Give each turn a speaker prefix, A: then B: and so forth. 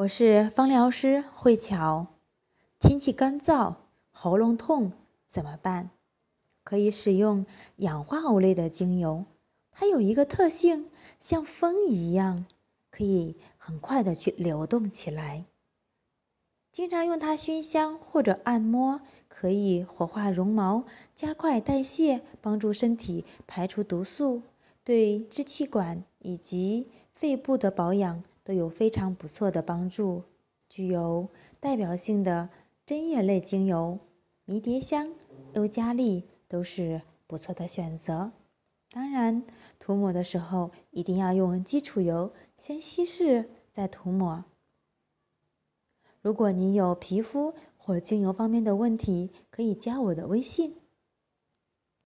A: 我是芳疗师慧乔。天气干燥，喉咙痛怎么办？可以使用氧化物类的精油，它有一个特性，像风一样，可以很快的去流动起来。经常用它熏香或者按摩，可以活化绒毛，加快代谢，帮助身体排除毒素，对支气管以及肺部的保养。都有非常不错的帮助。具有代表性的针叶类精油，迷迭香、尤加利都是不错的选择。当然，涂抹的时候一定要用基础油先稀释再涂抹。如果你有皮肤或精油方面的问题，可以加我的微信：